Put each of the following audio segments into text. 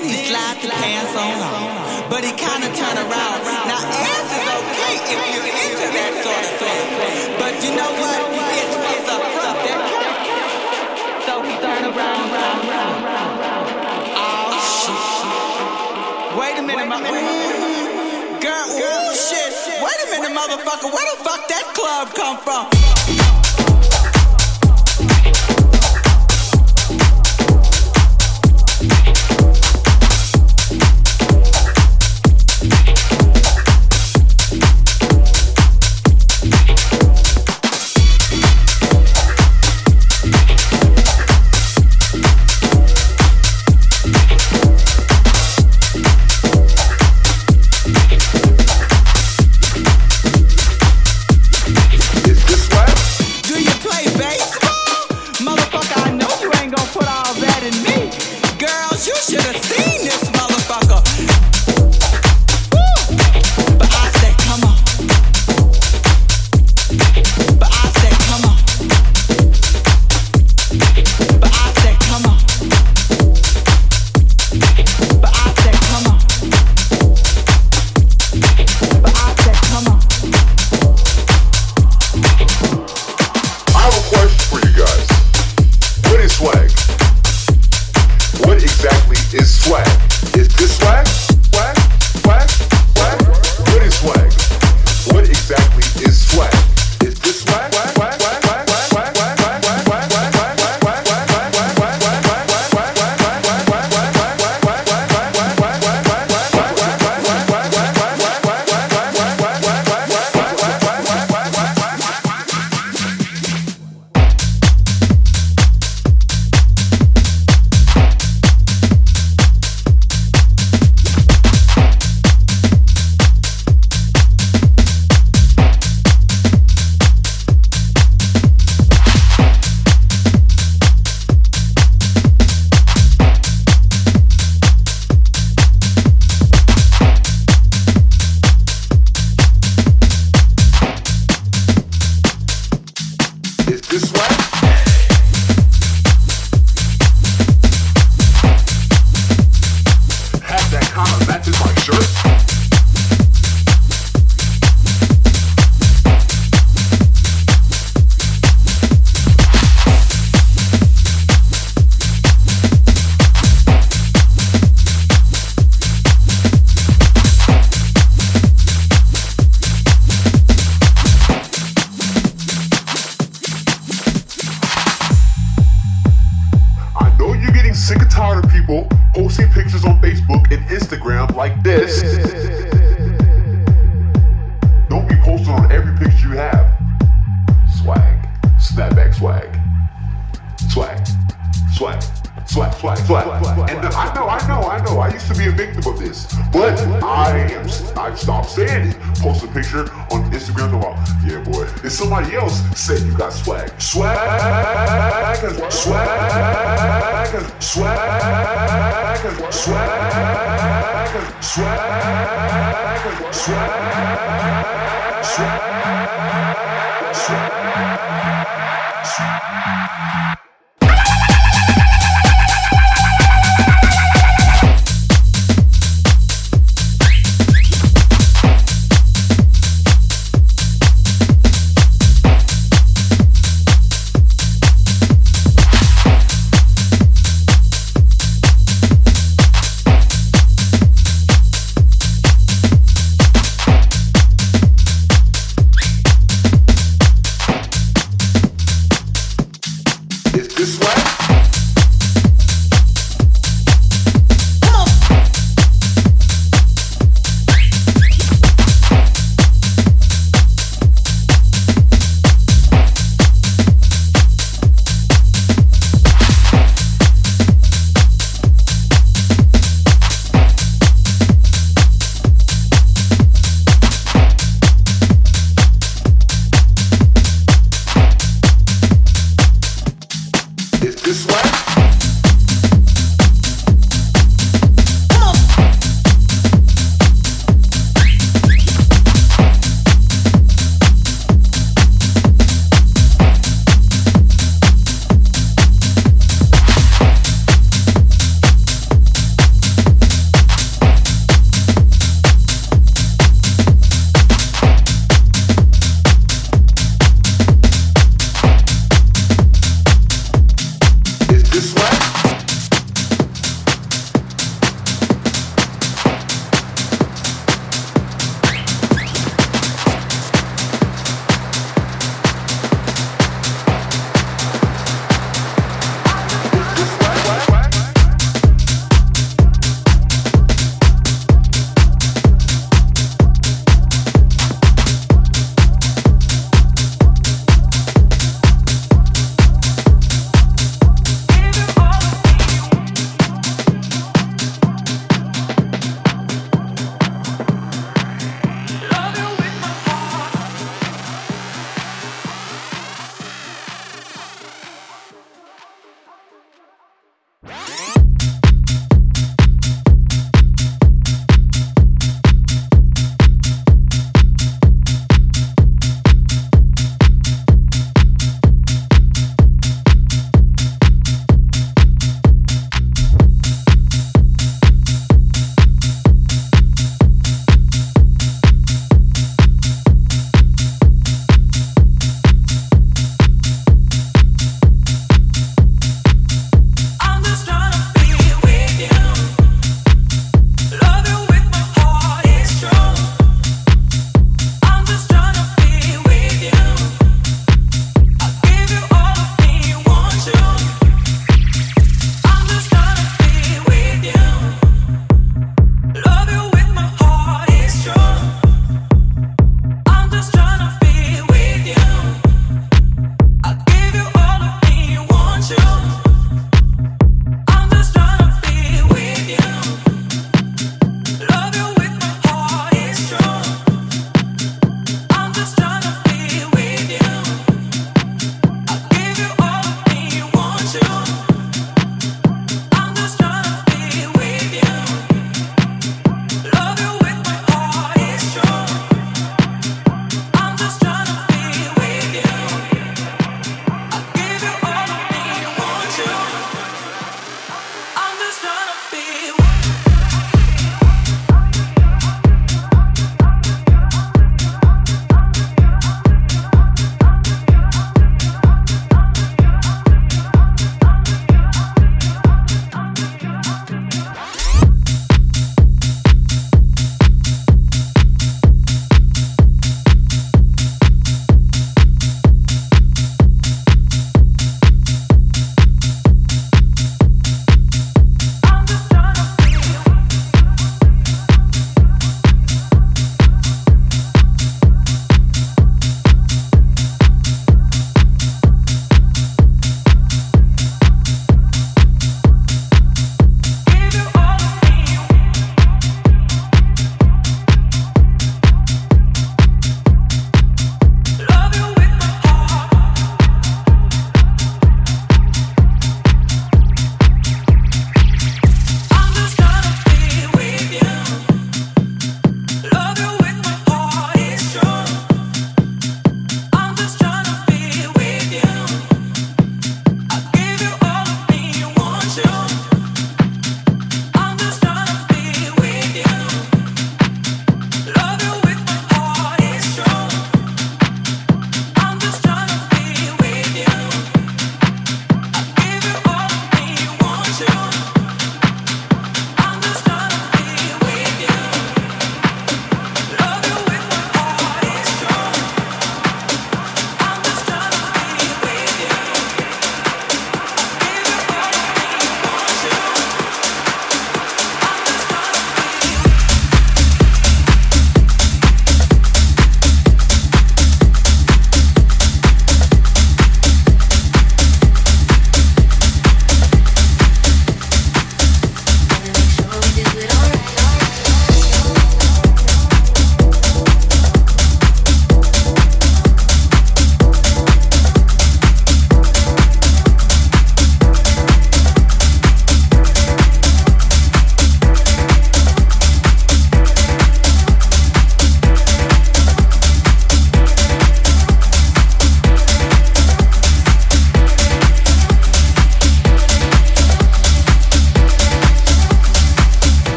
Then he slides the pants on off. But he kinda turned around. Now ass is okay if you're into that sort of thing. But you know what? It's what's up, there. So he turned around, round, round, round, round. Oh shit. Wait a minute, my girl. Ooh, shit. Wait a minute, motherfucker. Where the fuck that club come from?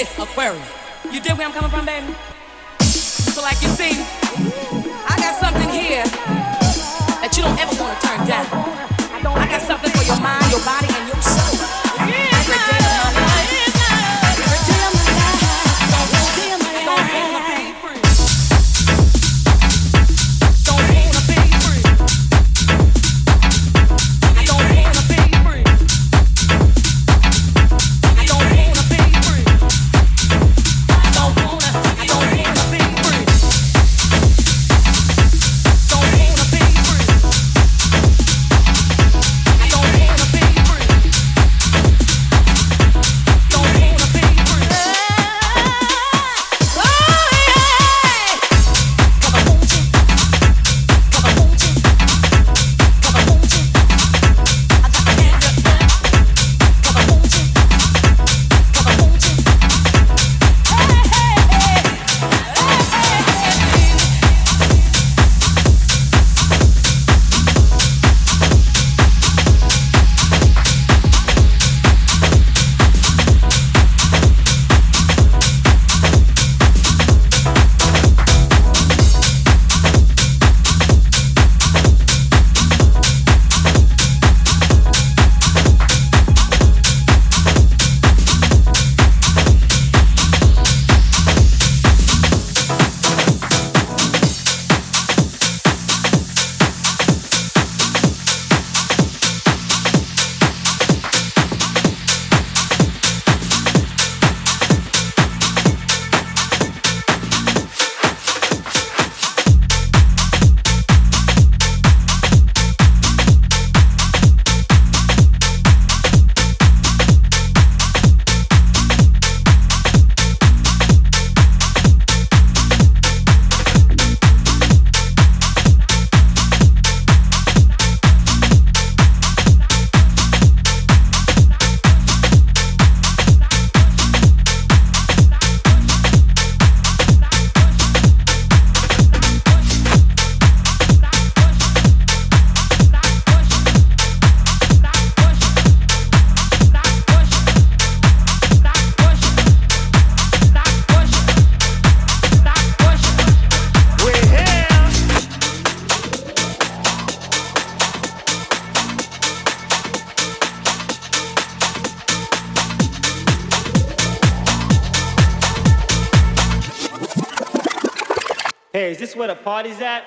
This Aquarius. Party's this where the party's me.